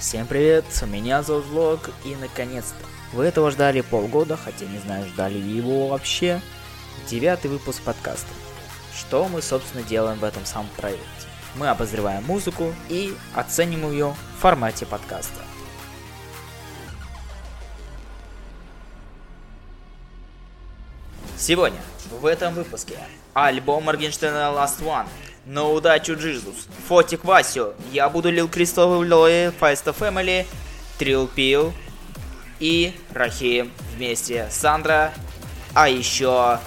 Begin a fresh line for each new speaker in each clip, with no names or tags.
Всем привет, меня зовут Влог, и наконец-то вы этого ждали полгода, хотя не знаю, ждали ли его вообще. Девятый выпуск подкаста. Что мы, собственно, делаем в этом самом проекте? Мы обозреваем музыку и оценим ее в формате подкаста. Сегодня, в этом выпуске, альбом Моргенштерна Last One, на удачу Джизус, Фотик Васю, Я буду Лил Кристов Лои, Файста Фэмили, Трил Пил и Рахим вместе Сандра, а еще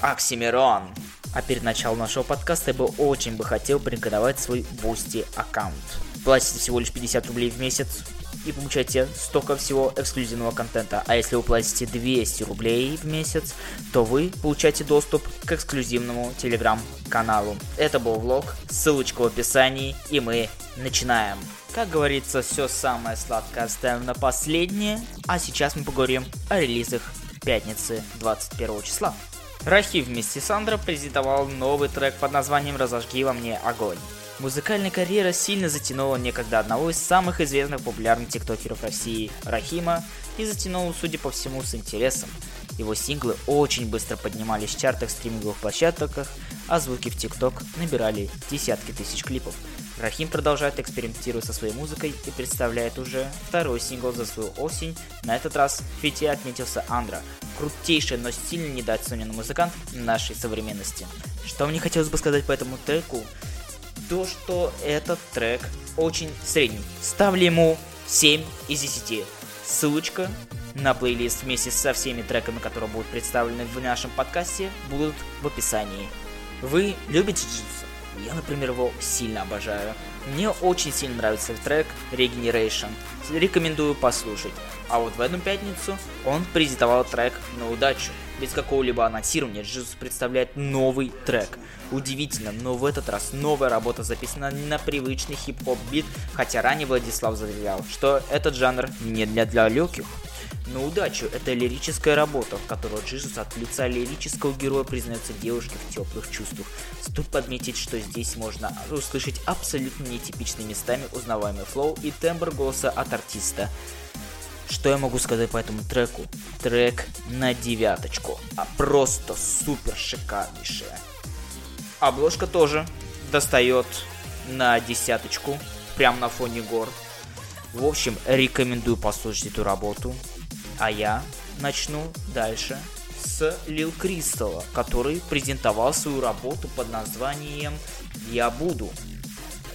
Оксимирон. А перед началом нашего подкаста я бы очень бы хотел порекомендовать свой Бусти аккаунт. Платите всего лишь 50 рублей в месяц, и получаете столько всего эксклюзивного контента. А если вы платите 200 рублей в месяц, то вы получаете доступ к эксклюзивному телеграм-каналу. Это был влог, ссылочка в описании, и мы начинаем. Как говорится, все самое сладкое оставим на последнее, а сейчас мы поговорим о релизах пятницы 21 числа. Рахи вместе с Андро презентовал новый трек под названием «Разожги во мне огонь». Музыкальная карьера сильно затянула некогда одного из самых известных популярных тиктокеров России, Рахима, и затянула, судя по всему, с интересом. Его синглы очень быстро поднимались в чартах стриминговых площадках, а звуки в ТикТок набирали десятки тысяч клипов. Рахим продолжает экспериментировать со своей музыкой и представляет уже второй сингл за свою осень. На этот раз в фите отметился Андра, крутейший, но сильно недооцененный музыкант нашей современности. Что мне хотелось бы сказать по этому треку, то, что этот трек очень средний. Ставлю ему 7 из 10. Ссылочка на плейлист вместе со всеми треками, которые будут представлены в нашем подкасте, будут в описании. Вы любите джитсу? Я, например, его сильно обожаю. Мне очень сильно нравится трек Regeneration. Рекомендую послушать. А вот в эту пятницу он презентовал трек на удачу. Без какого-либо анонсирования Джизус представляет новый трек. Удивительно, но в этот раз новая работа записана не на привычный хип-хоп бит, хотя ранее Владислав заявлял, что этот жанр не для, для легких. На удачу это лирическая работа, в которой Джизус от лица лирического героя признается девушке в теплых чувствах. Стоит подметить, что здесь можно услышать абсолютно нетипичными местами узнаваемый флоу и тембр голоса от артиста. Что я могу сказать по этому треку? Трек на девяточку, а просто супер шикарнейшая. Обложка тоже достает на десяточку, прям на фоне гор. В общем, рекомендую послушать эту работу. А я начну дальше с Лил Кристалла, который презентовал свою работу под названием «Я буду».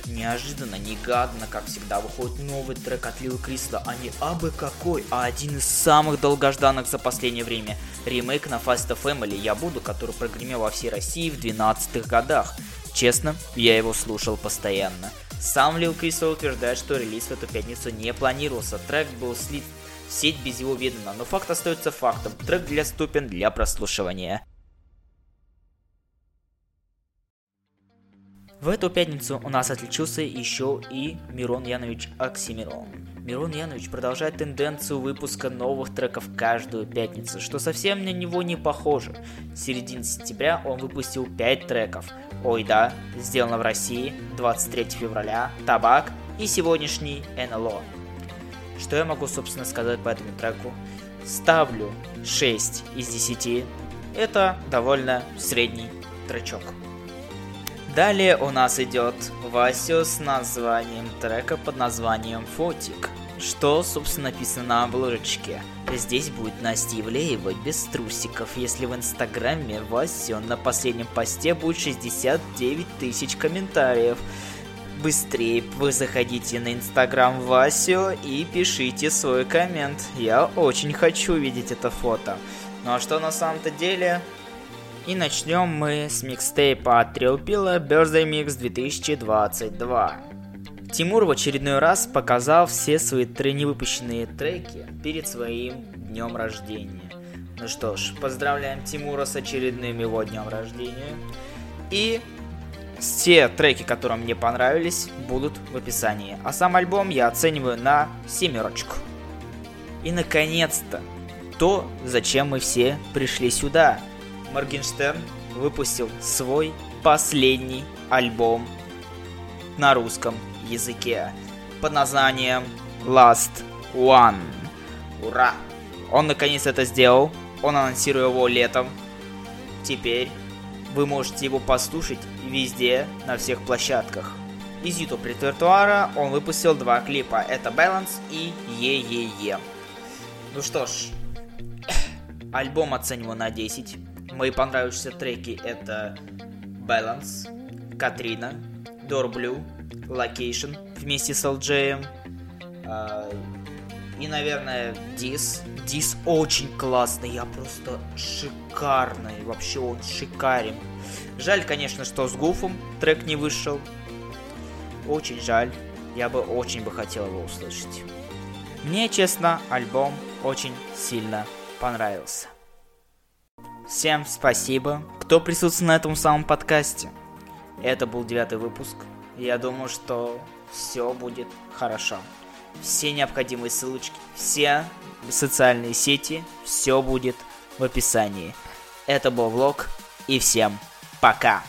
Неожиданно, негаданно, как всегда, выходит новый трек от Лил Кристалла, а не абы какой, а один из самых долгожданных за последнее время. Ремейк на Fast Family «Я буду», который прогремел во всей России в 12-х годах. Честно, я его слушал постоянно. Сам Лил Кристалл утверждает, что релиз в эту пятницу не планировался. Трек был слит в сеть без его ведома, но факт остается фактом. Трек для ступен для прослушивания. В эту пятницу у нас отличился еще и Мирон Янович Оксимирон. Мирон Янович продолжает тенденцию выпуска новых треков каждую пятницу, что совсем на него не похоже. С середины сентября он выпустил 5 треков. Ой да, сделано в России, 23 февраля, Табак и сегодняшний НЛО. Что я могу, собственно, сказать по этому треку? Ставлю 6 из 10. Это довольно средний тречок. Далее у нас идет Васю с названием трека под названием «Фотик». Что, собственно, написано на обложечке. Здесь будет Настя Ивлеева без трусиков, если в инстаграме Васю на последнем посте будет 69 тысяч комментариев. Быстрее вы заходите на инстаграм Васю и пишите свой коммент. Я очень хочу видеть это фото. Ну а что на самом-то деле? И начнем мы с микстейпа от Трилпила Birthday Mix 2022. Тимур в очередной раз показал все свои три невыпущенные треки перед своим днем рождения. Ну что ж, поздравляем Тимура с очередным его днем рождения. И все треки, которые мне понравились, будут в описании. А сам альбом я оцениваю на семерочку. И наконец-то, то, зачем мы все пришли сюда – Моргенштерн выпустил свой последний альбом на русском языке. под названием Last One. Ура! Он наконец это сделал. Он анонсировал его летом. Теперь вы можете его послушать везде, на всех площадках. Из YouTube репертуара он выпустил два клипа. Это Balance и Е-Е-Е. Ну что ж, альбом оцениваю на 10. Мои понравившиеся треки это Balance, Катрина, Door Blue, Location вместе с Элджей. Э, и, наверное, Дис. Дис очень классный, я просто шикарный. Вообще он шикарен. Жаль, конечно, что с Гуфом трек не вышел. Очень жаль. Я бы очень бы хотел его услышать. Мне, честно, альбом очень сильно понравился. Всем спасибо, кто присутствует на этом самом подкасте. Это был девятый выпуск. Я думаю, что все будет хорошо. Все необходимые ссылочки, все социальные сети, все будет в описании. Это был влог, и всем пока.